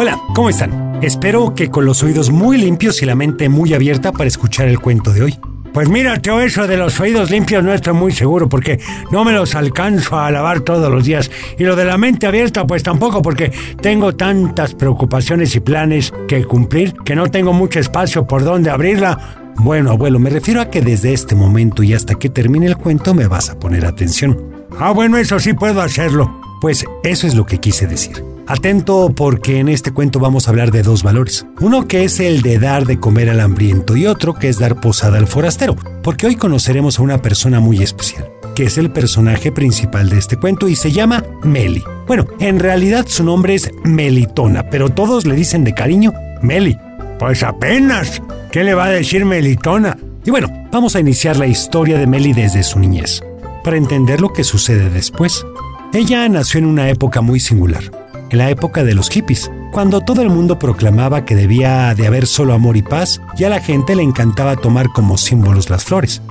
Hola, ¿cómo están? Espero que con los oídos muy limpios y la mente muy abierta para escuchar el cuento de hoy. Pues mira, Teo, eso de los oídos limpios no estoy muy seguro porque no me los alcanzo a lavar todos los días. Y lo de la mente abierta, pues tampoco porque tengo tantas preocupaciones y planes que cumplir que no tengo mucho espacio por donde abrirla. Bueno, abuelo, me refiero a que desde este momento y hasta que termine el cuento me vas a poner atención. Ah, bueno, eso sí puedo hacerlo. Pues eso es lo que quise decir. Atento porque en este cuento vamos a hablar de dos valores. Uno que es el de dar de comer al hambriento y otro que es dar posada al forastero, porque hoy conoceremos a una persona muy especial, que es el personaje principal de este cuento y se llama Meli. Bueno, en realidad su nombre es Melitona, pero todos le dicen de cariño Meli. Pues apenas. ¿Qué le va a decir Melitona? Y bueno, vamos a iniciar la historia de Meli desde su niñez, para entender lo que sucede después. Ella nació en una época muy singular en la época de los hippies, cuando todo el mundo proclamaba que debía de haber solo amor y paz, y a la gente le encantaba tomar como símbolos las flores.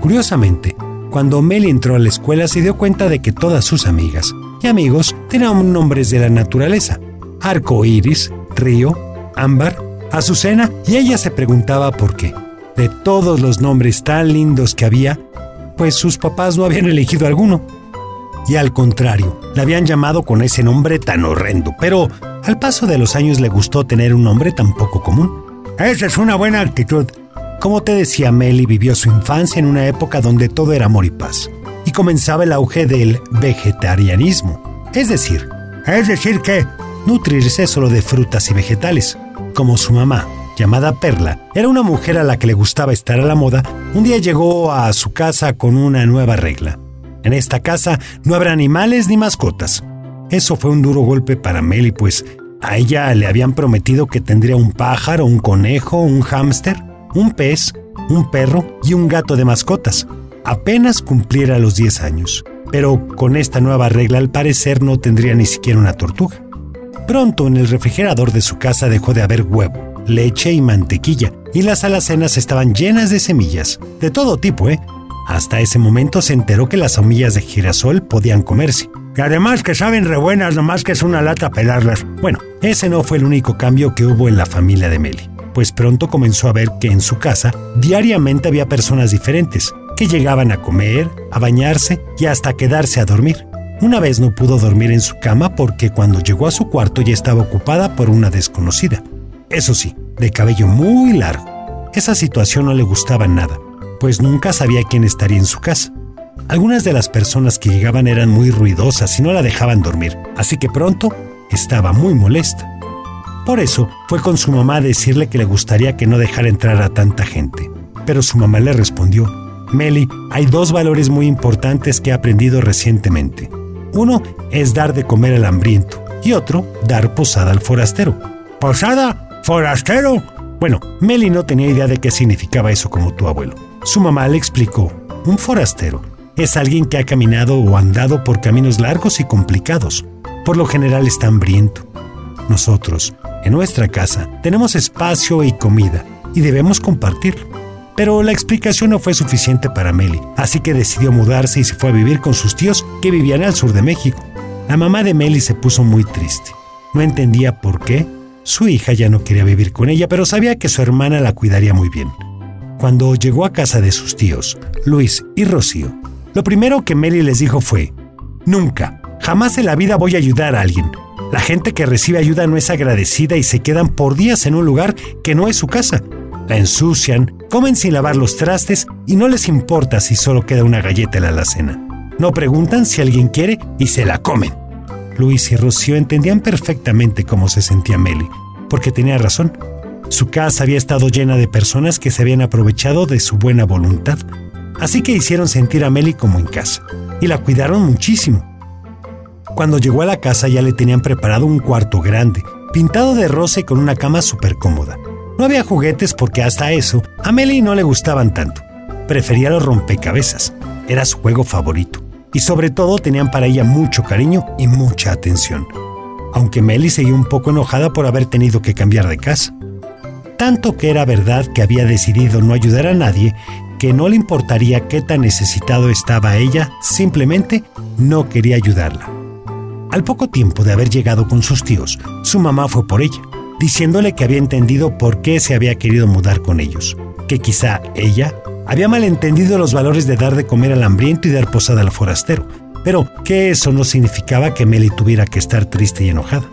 Curiosamente, cuando Meli entró a la escuela se dio cuenta de que todas sus amigas y amigos tenían nombres de la naturaleza: arco iris, río, ámbar, azucena, y ella se preguntaba por qué. De todos los nombres tan lindos que había, pues sus papás no habían elegido alguno y al contrario, la habían llamado con ese nombre tan horrendo, pero al paso de los años le gustó tener un nombre tan poco común. Esa es una buena actitud. Como te decía, Meli vivió su infancia en una época donde todo era amor y paz, y comenzaba el auge del vegetarianismo. Es decir, es decir que nutrirse solo de frutas y vegetales. Como su mamá, llamada Perla, era una mujer a la que le gustaba estar a la moda, un día llegó a su casa con una nueva regla. En esta casa no habrá animales ni mascotas. Eso fue un duro golpe para Meli, pues a ella le habían prometido que tendría un pájaro, un conejo, un hámster, un pez, un perro y un gato de mascotas. Apenas cumpliera los 10 años. Pero con esta nueva regla al parecer no tendría ni siquiera una tortuga. Pronto en el refrigerador de su casa dejó de haber huevo, leche y mantequilla, y las alacenas estaban llenas de semillas, de todo tipo, ¿eh? Hasta ese momento se enteró que las semillas de girasol podían comerse. Y además que saben re buenas, nomás que es una lata pelarlas. Bueno, ese no fue el único cambio que hubo en la familia de Meli, pues pronto comenzó a ver que en su casa diariamente había personas diferentes, que llegaban a comer, a bañarse y hasta quedarse a dormir. Una vez no pudo dormir en su cama porque cuando llegó a su cuarto ya estaba ocupada por una desconocida. Eso sí, de cabello muy largo. Esa situación no le gustaba nada, pues nunca sabía quién estaría en su casa. Algunas de las personas que llegaban eran muy ruidosas y no la dejaban dormir, así que pronto estaba muy molesta. Por eso fue con su mamá a decirle que le gustaría que no dejara entrar a tanta gente. Pero su mamá le respondió, Meli, hay dos valores muy importantes que he aprendido recientemente. Uno es dar de comer al hambriento y otro, dar posada al forastero. ¿Posada? ¿Forastero? Bueno, Meli no tenía idea de qué significaba eso como tu abuelo. Su mamá le explicó, un forastero es alguien que ha caminado o andado por caminos largos y complicados. Por lo general está hambriento. Nosotros, en nuestra casa, tenemos espacio y comida y debemos compartirlo. Pero la explicación no fue suficiente para Meli, así que decidió mudarse y se fue a vivir con sus tíos que vivían al sur de México. La mamá de Meli se puso muy triste. No entendía por qué. Su hija ya no quería vivir con ella, pero sabía que su hermana la cuidaría muy bien. Cuando llegó a casa de sus tíos, Luis y Rocío, lo primero que Meli les dijo fue, Nunca, jamás en la vida voy a ayudar a alguien. La gente que recibe ayuda no es agradecida y se quedan por días en un lugar que no es su casa. La ensucian, comen sin lavar los trastes y no les importa si solo queda una galleta en la alacena. No preguntan si alguien quiere y se la comen. Luis y Rocío entendían perfectamente cómo se sentía Meli, porque tenía razón. Su casa había estado llena de personas que se habían aprovechado de su buena voluntad, así que hicieron sentir a Meli como en casa y la cuidaron muchísimo. Cuando llegó a la casa ya le tenían preparado un cuarto grande, pintado de rosa y con una cama súper cómoda. No había juguetes porque hasta eso a Meli no le gustaban tanto. Prefería los rompecabezas, era su juego favorito. Y sobre todo tenían para ella mucho cariño y mucha atención. Aunque Meli seguía un poco enojada por haber tenido que cambiar de casa tanto que era verdad que había decidido no ayudar a nadie, que no le importaría qué tan necesitado estaba ella, simplemente no quería ayudarla. Al poco tiempo de haber llegado con sus tíos, su mamá fue por ella, diciéndole que había entendido por qué se había querido mudar con ellos, que quizá ella había malentendido los valores de dar de comer al hambriento y dar posada al forastero, pero que eso no significaba que Meli tuviera que estar triste y enojada.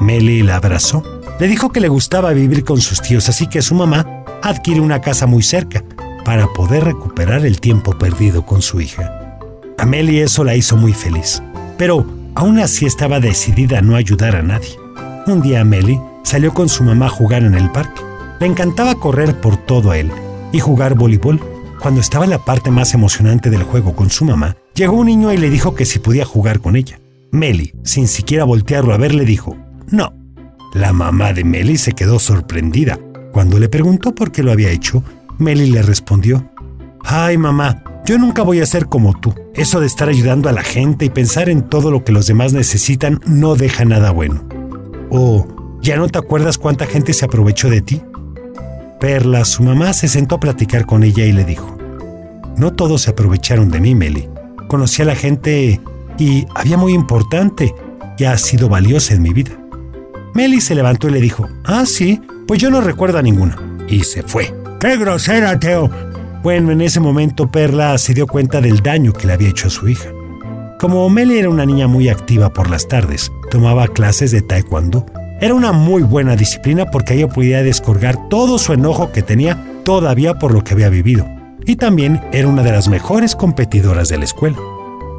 Meli la abrazó, le dijo que le gustaba vivir con sus tíos, así que su mamá adquiere una casa muy cerca para poder recuperar el tiempo perdido con su hija. A Meli eso la hizo muy feliz, pero aún así estaba decidida a no ayudar a nadie. Un día Meli salió con su mamá a jugar en el parque. Le encantaba correr por todo él y jugar voleibol. Cuando estaba en la parte más emocionante del juego con su mamá, llegó un niño y le dijo que si podía jugar con ella. Meli, sin siquiera voltearlo a ver, le dijo, no. La mamá de Meli se quedó sorprendida. Cuando le preguntó por qué lo había hecho, Meli le respondió, Ay mamá, yo nunca voy a ser como tú. Eso de estar ayudando a la gente y pensar en todo lo que los demás necesitan no deja nada bueno. Oh, ¿ya no te acuerdas cuánta gente se aprovechó de ti? Perla, su mamá, se sentó a platicar con ella y le dijo, No todos se aprovecharon de mí, Meli. Conocí a la gente y había muy importante y ha sido valiosa en mi vida. Meli se levantó y le dijo, Ah, sí, pues yo no recuerdo a ninguna. Y se fue. ¡Qué grosera, Teo! Bueno, en ese momento Perla se dio cuenta del daño que le había hecho a su hija. Como Meli era una niña muy activa por las tardes, tomaba clases de taekwondo era una muy buena disciplina porque ella podía descargar todo su enojo que tenía todavía por lo que había vivido. Y también era una de las mejores competidoras de la escuela.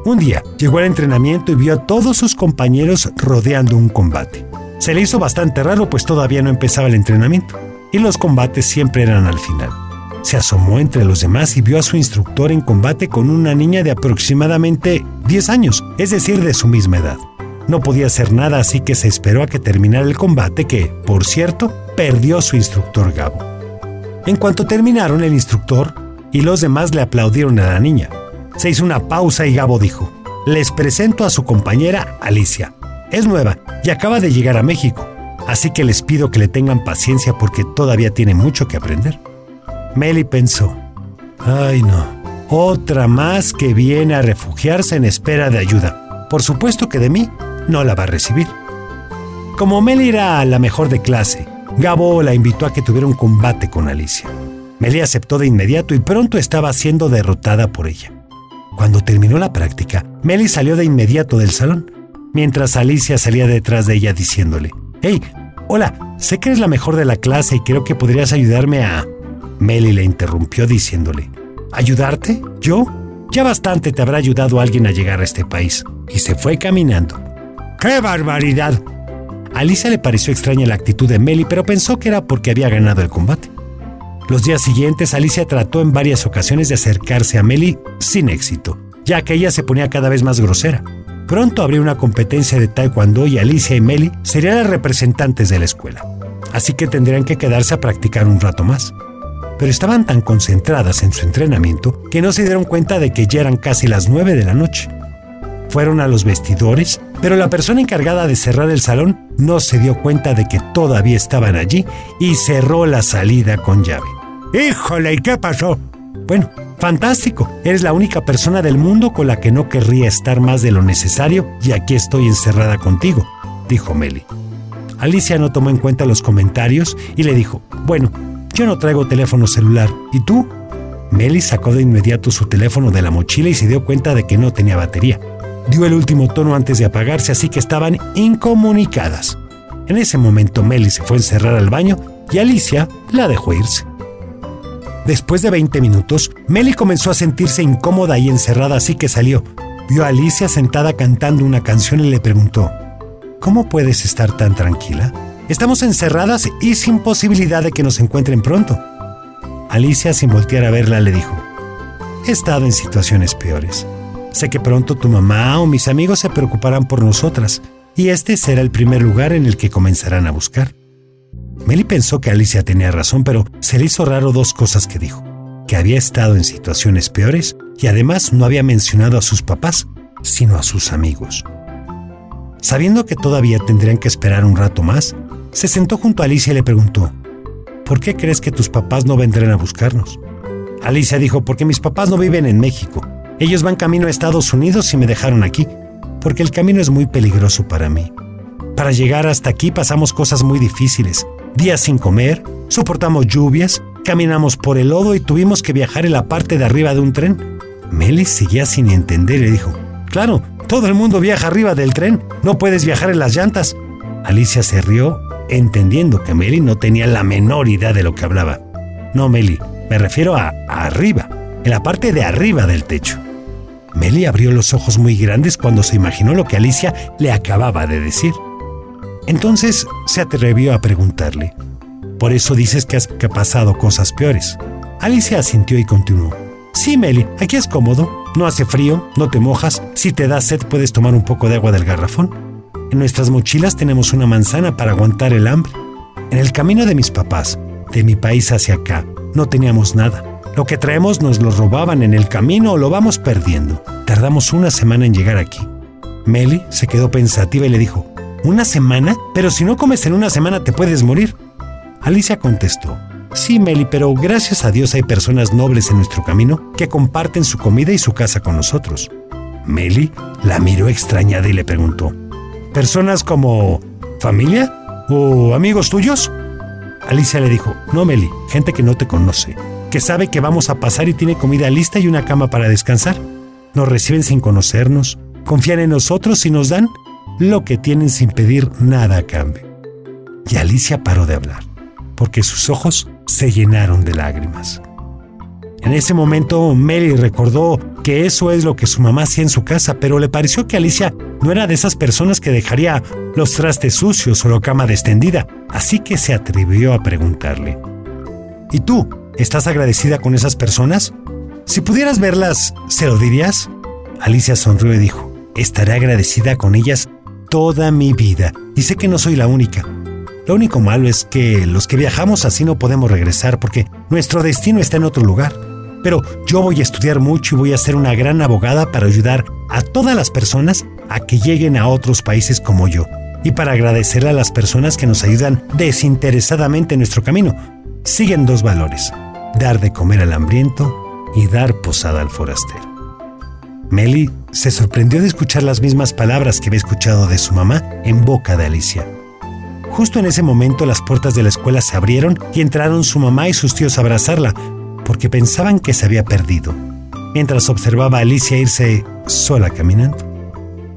Un día llegó al entrenamiento y vio a todos sus compañeros rodeando un combate. Se le hizo bastante raro pues todavía no empezaba el entrenamiento y los combates siempre eran al final. Se asomó entre los demás y vio a su instructor en combate con una niña de aproximadamente 10 años, es decir, de su misma edad. No podía hacer nada, así que se esperó a que terminara el combate que, por cierto, perdió su instructor Gabo. En cuanto terminaron, el instructor y los demás le aplaudieron a la niña. Se hizo una pausa y Gabo dijo, les presento a su compañera Alicia. Es nueva y acaba de llegar a México, así que les pido que le tengan paciencia porque todavía tiene mucho que aprender. Meli pensó, ay no, otra más que viene a refugiarse en espera de ayuda. Por supuesto que de mí no la va a recibir. Como Meli era la mejor de clase, Gabo la invitó a que tuviera un combate con Alicia. Meli aceptó de inmediato y pronto estaba siendo derrotada por ella. Cuando terminó la práctica, Meli salió de inmediato del salón, mientras Alicia salía detrás de ella diciéndole, Hey, hola, sé que eres la mejor de la clase y creo que podrías ayudarme a... Meli le interrumpió diciéndole, ¿Ayudarte? ¿Yo? Ya bastante te habrá ayudado alguien a llegar a este país. Y se fue caminando. ¡Qué barbaridad! Alicia le pareció extraña la actitud de Meli, pero pensó que era porque había ganado el combate. Los días siguientes, Alicia trató en varias ocasiones de acercarse a Meli sin éxito, ya que ella se ponía cada vez más grosera. Pronto habría una competencia de taekwondo y Alicia y Meli serían las representantes de la escuela, así que tendrían que quedarse a practicar un rato más. Pero estaban tan concentradas en su entrenamiento que no se dieron cuenta de que ya eran casi las nueve de la noche. Fueron a los vestidores, pero la persona encargada de cerrar el salón no se dio cuenta de que todavía estaban allí y cerró la salida con llave. ¡Híjole! ¿Y qué pasó? Bueno, fantástico. Eres la única persona del mundo con la que no querría estar más de lo necesario y aquí estoy encerrada contigo, dijo Meli. Alicia no tomó en cuenta los comentarios y le dijo, bueno, yo no traigo teléfono celular. ¿Y tú? Meli sacó de inmediato su teléfono de la mochila y se dio cuenta de que no tenía batería dio el último tono antes de apagarse, así que estaban incomunicadas. En ese momento Melly se fue a encerrar al baño y Alicia la dejó irse. Después de 20 minutos, Melly comenzó a sentirse incómoda y encerrada, así que salió. Vio a Alicia sentada cantando una canción y le preguntó, ¿Cómo puedes estar tan tranquila? Estamos encerradas y sin posibilidad de que nos encuentren pronto. Alicia, sin voltear a verla, le dijo, He estado en situaciones peores. Sé que pronto tu mamá o mis amigos se preocuparán por nosotras, y este será el primer lugar en el que comenzarán a buscar. Meli pensó que Alicia tenía razón, pero se le hizo raro dos cosas que dijo, que había estado en situaciones peores y además no había mencionado a sus papás, sino a sus amigos. Sabiendo que todavía tendrían que esperar un rato más, se sentó junto a Alicia y le preguntó, ¿por qué crees que tus papás no vendrán a buscarnos? Alicia dijo, porque mis papás no viven en México ellos van camino a Estados Unidos y me dejaron aquí. porque el camino es muy peligroso para mí. Para llegar hasta aquí pasamos cosas muy difíciles, días sin comer, soportamos lluvias, caminamos por el lodo y tuvimos que viajar en la parte de arriba de un tren. Meli seguía sin entender y dijo, claro, todo el mundo viaja arriba del tren, no puedes viajar en las llantas. Alicia se rió, entendiendo que Meli no tenía la menor idea de lo que hablaba. No, Meli, me refiero a, a arriba, en la parte de arriba del techo. Meli abrió los ojos muy grandes cuando se imaginó lo que Alicia le acababa de decir. Entonces se atrevió a preguntarle, ¿por eso dices que has pasado cosas peores? Alicia asintió y continuó. Sí, Meli, aquí es cómodo, no hace frío, no te mojas, si te da sed puedes tomar un poco de agua del garrafón. En nuestras mochilas tenemos una manzana para aguantar el hambre. En el camino de mis papás, de mi país hacia acá, no teníamos nada. Lo que traemos nos lo robaban en el camino o lo vamos perdiendo. Tardamos una semana en llegar aquí. Meli se quedó pensativa y le dijo, ¿Una semana? Pero si no comes en una semana te puedes morir. Alicia contestó, Sí, Meli, pero gracias a Dios hay personas nobles en nuestro camino que comparten su comida y su casa con nosotros. Meli la miró extrañada y le preguntó, ¿Personas como familia o amigos tuyos? Alicia le dijo, no, Meli, gente que no te conoce, que sabe que vamos a pasar y tiene comida lista y una cama para descansar. Nos reciben sin conocernos, confían en nosotros y nos dan lo que tienen sin pedir nada a cambio. Y Alicia paró de hablar, porque sus ojos se llenaron de lágrimas. En ese momento, Mary recordó que eso es lo que su mamá hacía en su casa, pero le pareció que Alicia no era de esas personas que dejaría los trastes sucios o la cama extendida, así que se atrevió a preguntarle. ¿Y tú? ¿Estás agradecida con esas personas? Si pudieras verlas, ¿se lo dirías? Alicia sonrió y dijo, estaré agradecida con ellas toda mi vida y sé que no soy la única. Lo único malo es que los que viajamos así no podemos regresar porque nuestro destino está en otro lugar. Pero yo voy a estudiar mucho y voy a ser una gran abogada para ayudar a todas las personas a que lleguen a otros países como yo y para agradecerle a las personas que nos ayudan desinteresadamente en nuestro camino. Siguen dos valores, dar de comer al hambriento y dar posada al forastero. Meli se sorprendió de escuchar las mismas palabras que había escuchado de su mamá en boca de Alicia. Justo en ese momento las puertas de la escuela se abrieron y entraron su mamá y sus tíos a abrazarla, porque pensaban que se había perdido, mientras observaba a Alicia irse sola caminando.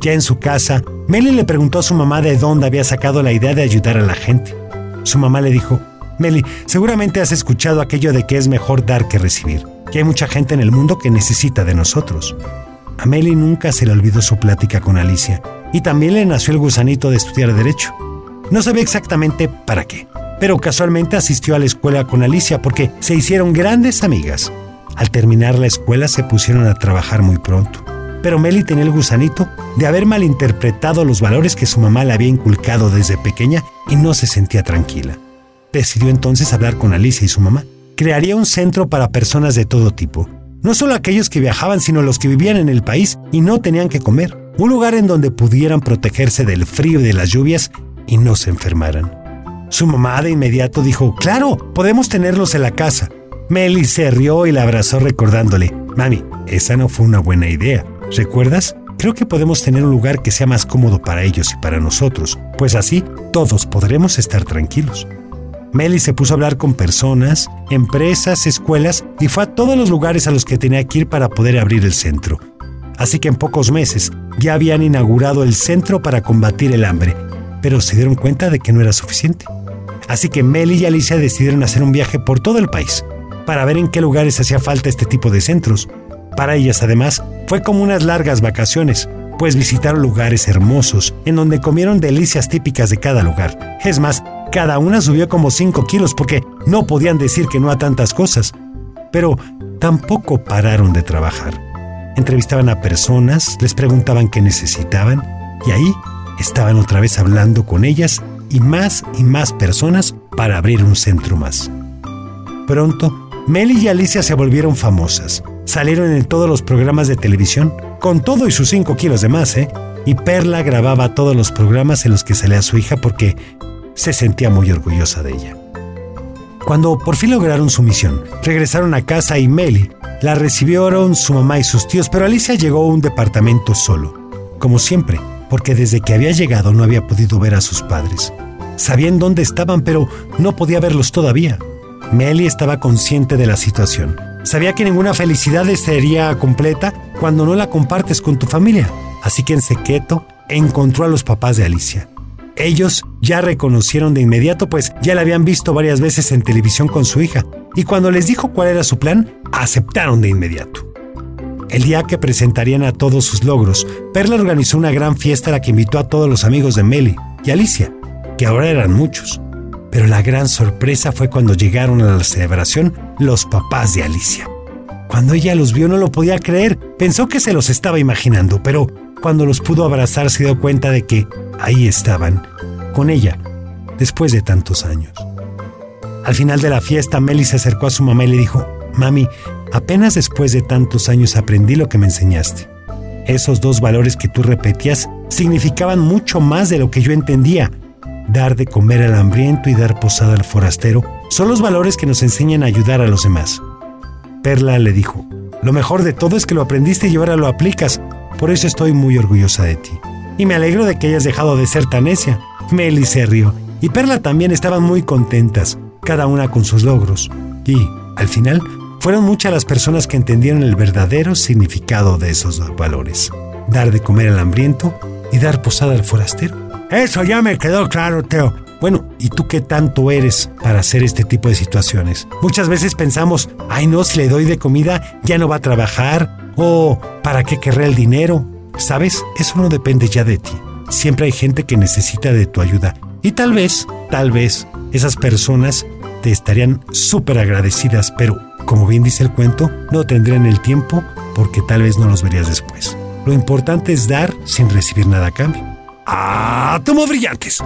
Ya en su casa, Meli le preguntó a su mamá de dónde había sacado la idea de ayudar a la gente. Su mamá le dijo, Meli, seguramente has escuchado aquello de que es mejor dar que recibir, que hay mucha gente en el mundo que necesita de nosotros. A nunca se le olvidó su plática con Alicia y también le nació el gusanito de estudiar Derecho. No sabía exactamente para qué, pero casualmente asistió a la escuela con Alicia porque se hicieron grandes amigas. Al terminar la escuela se pusieron a trabajar muy pronto. Pero Meli tenía el gusanito de haber malinterpretado los valores que su mamá le había inculcado desde pequeña y no se sentía tranquila. Decidió entonces hablar con Alicia y su mamá. Crearía un centro para personas de todo tipo, no solo aquellos que viajaban, sino los que vivían en el país y no tenían que comer. Un lugar en donde pudieran protegerse del frío y de las lluvias y no se enfermaran. Su mamá de inmediato dijo, claro, podemos tenerlos en la casa. Meli se rió y la abrazó recordándole, mami, esa no fue una buena idea. ¿Recuerdas? Creo que podemos tener un lugar que sea más cómodo para ellos y para nosotros, pues así todos podremos estar tranquilos. Meli se puso a hablar con personas, empresas, escuelas y fue a todos los lugares a los que tenía que ir para poder abrir el centro. Así que en pocos meses ya habían inaugurado el centro para combatir el hambre, pero se dieron cuenta de que no era suficiente. Así que Meli y Alicia decidieron hacer un viaje por todo el país para ver en qué lugares hacía falta este tipo de centros. Para ellas además fue como unas largas vacaciones, pues visitaron lugares hermosos en donde comieron delicias típicas de cada lugar. Es más, cada una subió como 5 kilos porque no podían decir que no a tantas cosas. Pero tampoco pararon de trabajar. Entrevistaban a personas, les preguntaban qué necesitaban y ahí estaban otra vez hablando con ellas y más y más personas para abrir un centro más. Pronto, Meli y Alicia se volvieron famosas. Salieron en todos los programas de televisión, con todo y sus 5 kilos de más, ¿eh? Y Perla grababa todos los programas en los que salía su hija porque se sentía muy orgullosa de ella. Cuando por fin lograron su misión, regresaron a casa y Meli la recibieron su mamá y sus tíos, pero Alicia llegó a un departamento solo. como siempre, porque desde que había llegado no había podido ver a sus padres. Sabían dónde estaban, pero no podía verlos todavía. Melly estaba consciente de la situación. Sabía que ninguna felicidad sería completa cuando no la compartes con tu familia. Así que en secreto encontró a los papás de Alicia. Ellos ya reconocieron de inmediato, pues ya la habían visto varias veces en televisión con su hija, y cuando les dijo cuál era su plan, aceptaron de inmediato. El día que presentarían a todos sus logros, Perla organizó una gran fiesta a la que invitó a todos los amigos de Melly y Alicia, que ahora eran muchos. Pero la gran sorpresa fue cuando llegaron a la celebración los papás de Alicia. Cuando ella los vio no lo podía creer, pensó que se los estaba imaginando, pero cuando los pudo abrazar se dio cuenta de que ahí estaban, con ella, después de tantos años. Al final de la fiesta, Meli se acercó a su mamá y le dijo, Mami, apenas después de tantos años aprendí lo que me enseñaste. Esos dos valores que tú repetías significaban mucho más de lo que yo entendía dar de comer al hambriento y dar posada al forastero, son los valores que nos enseñan a ayudar a los demás. Perla le dijo, lo mejor de todo es que lo aprendiste y ahora lo aplicas, por eso estoy muy orgullosa de ti. Y me alegro de que hayas dejado de ser tan necia. Meli se rió, y Perla también estaban muy contentas, cada una con sus logros. Y, al final, fueron muchas las personas que entendieron el verdadero significado de esos dos valores. Dar de comer al hambriento y dar posada al forastero. Eso ya me quedó claro, Teo. Bueno, ¿y tú qué tanto eres para hacer este tipo de situaciones? Muchas veces pensamos, ay no, si le doy de comida ya no va a trabajar, o ¿para qué querré el dinero? ¿Sabes? Eso no depende ya de ti. Siempre hay gente que necesita de tu ayuda. Y tal vez, tal vez, esas personas te estarían súper agradecidas, pero, como bien dice el cuento, no tendrían el tiempo porque tal vez no los verías después. Lo importante es dar sin recibir nada a cambio. ¡Átomos brillantes!